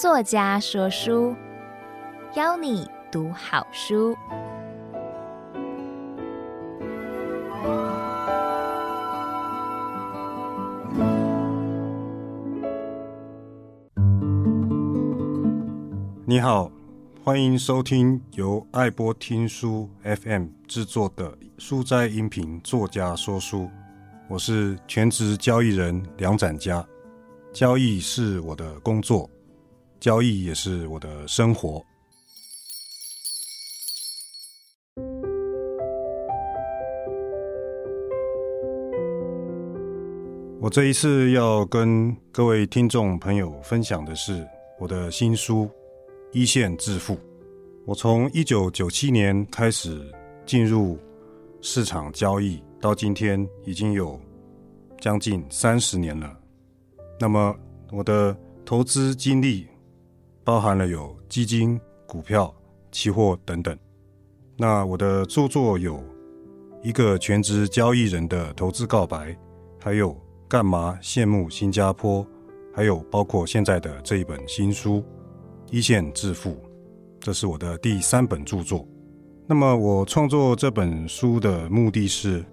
作家说书，邀你读好书。你好，欢迎收听由爱播听书 FM 制作的书斋音频作家说书。我是全职交易人梁展佳，交易是我的工作，交易也是我的生活。我这一次要跟各位听众朋友分享的是我的新书《一线致富》。我从一九九七年开始进入市场交易。到今天已经有将近三十年了。那么我的投资经历包含了有基金、股票、期货等等。那我的著作有一个全职交易人的投资告白，还有干嘛羡慕新加坡，还有包括现在的这一本新书《一线致富》，这是我的第三本著作。那么我创作这本书的目的是。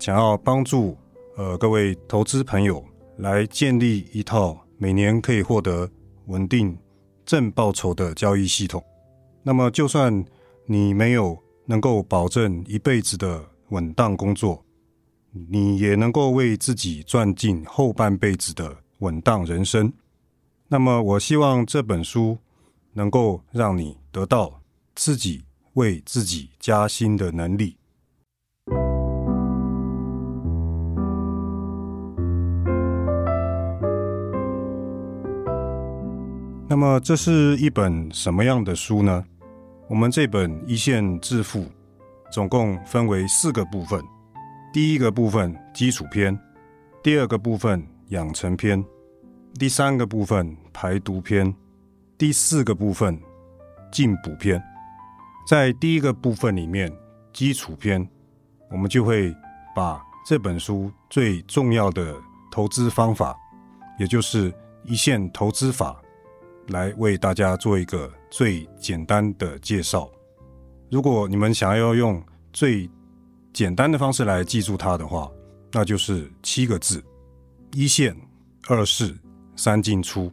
想要帮助呃各位投资朋友来建立一套每年可以获得稳定正报酬的交易系统。那么，就算你没有能够保证一辈子的稳当工作，你也能够为自己赚进后半辈子的稳当人生。那么，我希望这本书能够让你得到自己为自己加薪的能力。那么这是一本什么样的书呢？我们这本《一线致富》总共分为四个部分：第一个部分基础篇，第二个部分养成篇，第三个部分排毒篇，第四个部分进补篇。在第一个部分里面，基础篇，我们就会把这本书最重要的投资方法，也就是一线投资法。来为大家做一个最简单的介绍。如果你们想要用最简单的方式来记住它的话，那就是七个字：一线、二市、三进出。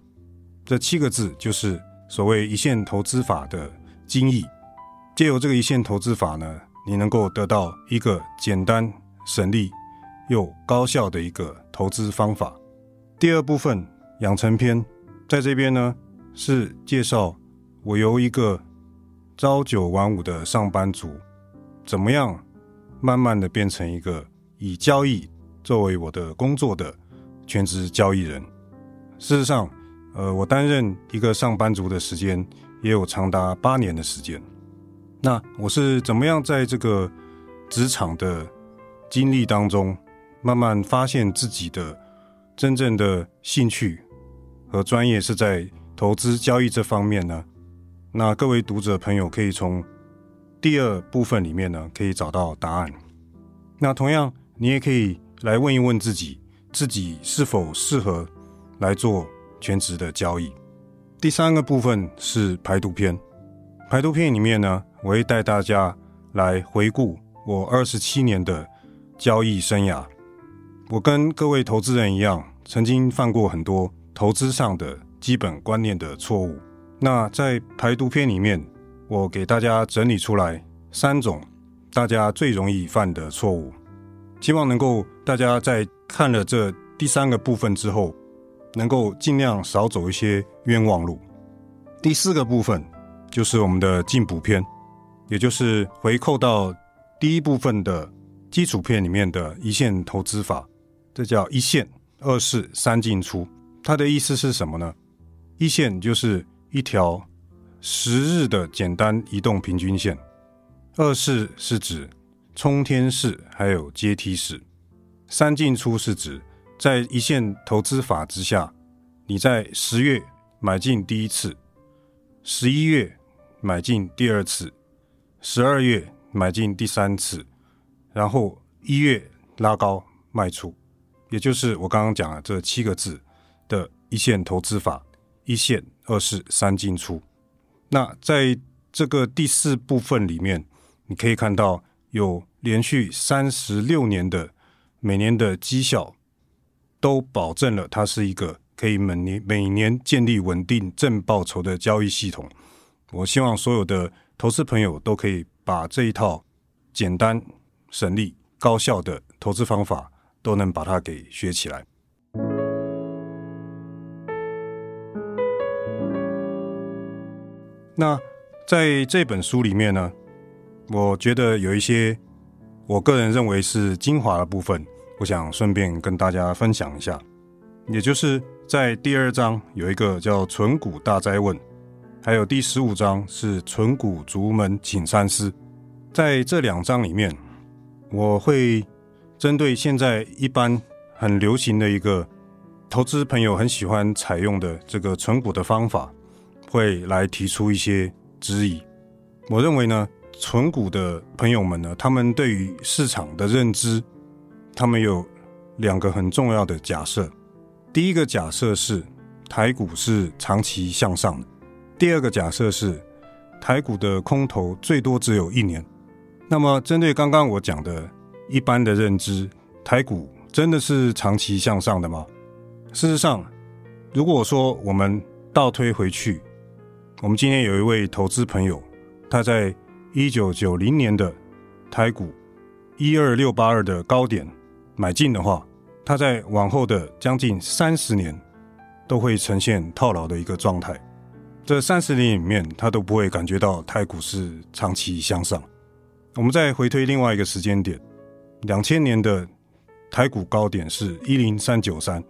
这七个字就是所谓一线投资法的精义。借由这个一线投资法呢，你能够得到一个简单、省力又高效的一个投资方法。第二部分养成篇，在这边呢。是介绍我由一个朝九晚五的上班族，怎么样慢慢的变成一个以交易作为我的工作的全职交易人。事实上，呃，我担任一个上班族的时间也有长达八年的时间。那我是怎么样在这个职场的经历当中，慢慢发现自己的真正的兴趣和专业是在投资交易这方面呢，那各位读者朋友可以从第二部分里面呢，可以找到答案。那同样，你也可以来问一问自己，自己是否适合来做全职的交易。第三个部分是排毒篇，排毒篇里面呢，我会带大家来回顾我二十七年的交易生涯。我跟各位投资人一样，曾经犯过很多投资上的。基本观念的错误。那在排毒篇里面，我给大家整理出来三种大家最容易犯的错误，希望能够大家在看了这第三个部分之后，能够尽量少走一些冤枉路。第四个部分就是我们的进补篇，也就是回扣到第一部分的基础篇里面的一线投资法，这叫一线、二式、三进出。它的意思是什么呢？一线就是一条十日的简单移动平均线，二式是指冲天式还有阶梯式，三进出是指在一线投资法之下，你在十月买进第一次，十一月买进第二次，十二月买进第三次，然后一月拉高卖出，也就是我刚刚讲的这七个字的一线投资法。一线、二市、三进出。那在这个第四部分里面，你可以看到有连续三十六年的每年的绩效，都保证了它是一个可以每年每年建立稳定正报酬的交易系统。我希望所有的投资朋友都可以把这一套简单、省力、高效的投资方法都能把它给学起来。那在这本书里面呢，我觉得有一些我个人认为是精华的部分，我想顺便跟大家分享一下。也就是在第二章有一个叫“存股大灾问”，还有第十五章是“存股族们请三思”。在这两章里面，我会针对现在一般很流行的一个投资朋友很喜欢采用的这个存股的方法。会来提出一些质疑。我认为呢，存股的朋友们呢，他们对于市场的认知，他们有两个很重要的假设。第一个假设是台股是长期向上的；第二个假设是台股的空头最多只有一年。那么，针对刚刚我讲的一般的认知，台股真的是长期向上的吗？事实上，如果说我们倒推回去，我们今天有一位投资朋友，他在一九九零年的台股一二六八二的高点买进的话，他在往后的将近三十年都会呈现套牢的一个状态。这三十年里面，他都不会感觉到台股是长期向上。我们再回推另外一个时间点，两千年的台股高点是一零三九三。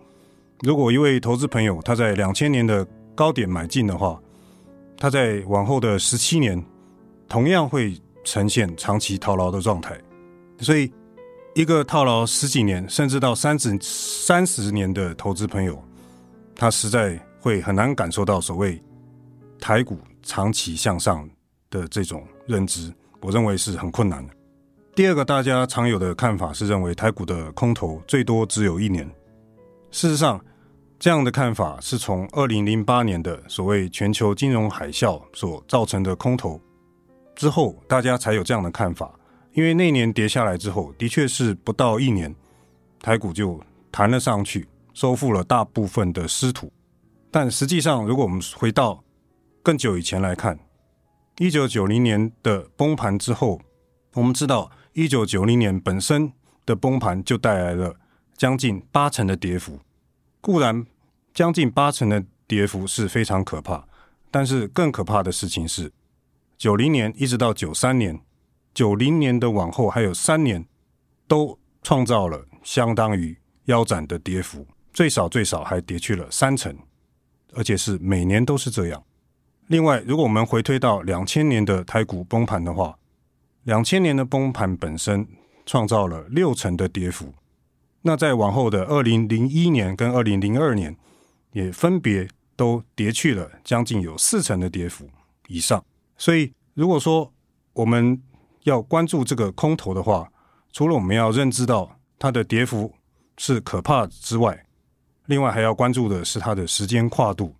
如果一位投资朋友他在两千年的高点买进的话，他在往后的十七年，同样会呈现长期套牢的状态，所以一个套牢十几年，甚至到三十三十年的投资朋友，他实在会很难感受到所谓台股长期向上的这种认知，我认为是很困难的。第二个大家常有的看法是认为台股的空头最多只有一年，事实上。这样的看法是从二零零八年的所谓全球金融海啸所造成的空头之后，大家才有这样的看法。因为那年跌下来之后，的确是不到一年，台股就弹了上去，收复了大部分的失土。但实际上，如果我们回到更久以前来看，一九九零年的崩盘之后，我们知道一九九零年本身的崩盘就带来了将近八成的跌幅。固然，将近八成的跌幅是非常可怕，但是更可怕的事情是，九零年一直到九三年，九零年的往后还有三年，都创造了相当于腰斩的跌幅，最少最少还跌去了三成，而且是每年都是这样。另外，如果我们回推到两千年的台股崩盘的话，两千年的崩盘本身创造了六成的跌幅。那在往后的二零零一年跟二零零二年，也分别都跌去了将近有四成的跌幅以上。所以，如果说我们要关注这个空头的话，除了我们要认知到它的跌幅是可怕之外，另外还要关注的是它的时间跨度。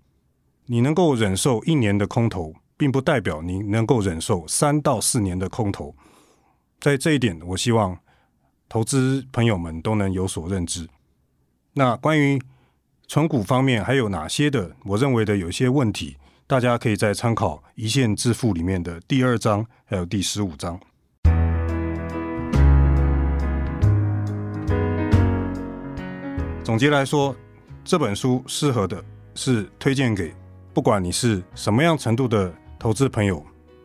你能够忍受一年的空头，并不代表你能够忍受三到四年的空头。在这一点，我希望。投资朋友们都能有所认知。那关于存股方面还有哪些的？我认为的有些问题，大家可以再参考《一线致富》里面的第二章还有第十五章。总结来说，这本书适合的是推荐给不管你是什么样程度的投资朋友，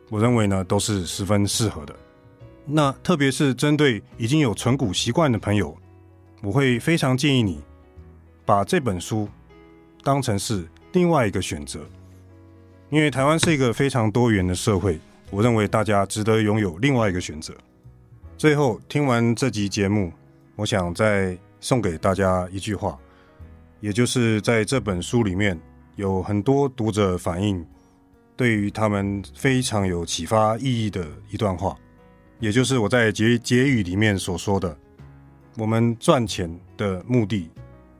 我认为呢都是十分适合的。那特别是针对已经有存股习惯的朋友，我会非常建议你把这本书当成是另外一个选择，因为台湾是一个非常多元的社会，我认为大家值得拥有另外一个选择。最后听完这集节目，我想再送给大家一句话，也就是在这本书里面有很多读者反映，对于他们非常有启发意义的一段话。也就是我在结结语里面所说的，我们赚钱的目的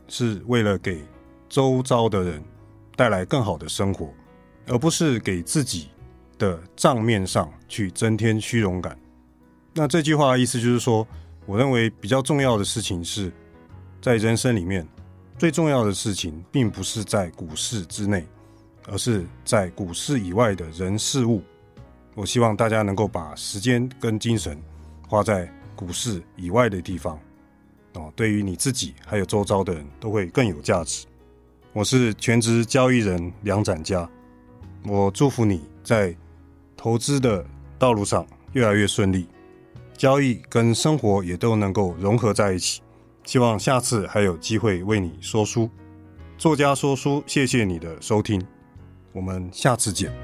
是为了给周遭的人带来更好的生活，而不是给自己的账面上去增添虚荣感。那这句话的意思就是说，我认为比较重要的事情是，在人生里面最重要的事情，并不是在股市之内，而是在股市以外的人事物。我希望大家能够把时间跟精神花在股市以外的地方，哦，对于你自己还有周遭的人都会更有价值。我是全职交易人梁展嘉，我祝福你在投资的道路上越来越顺利，交易跟生活也都能够融合在一起。希望下次还有机会为你说书，作家说书，谢谢你的收听，我们下次见。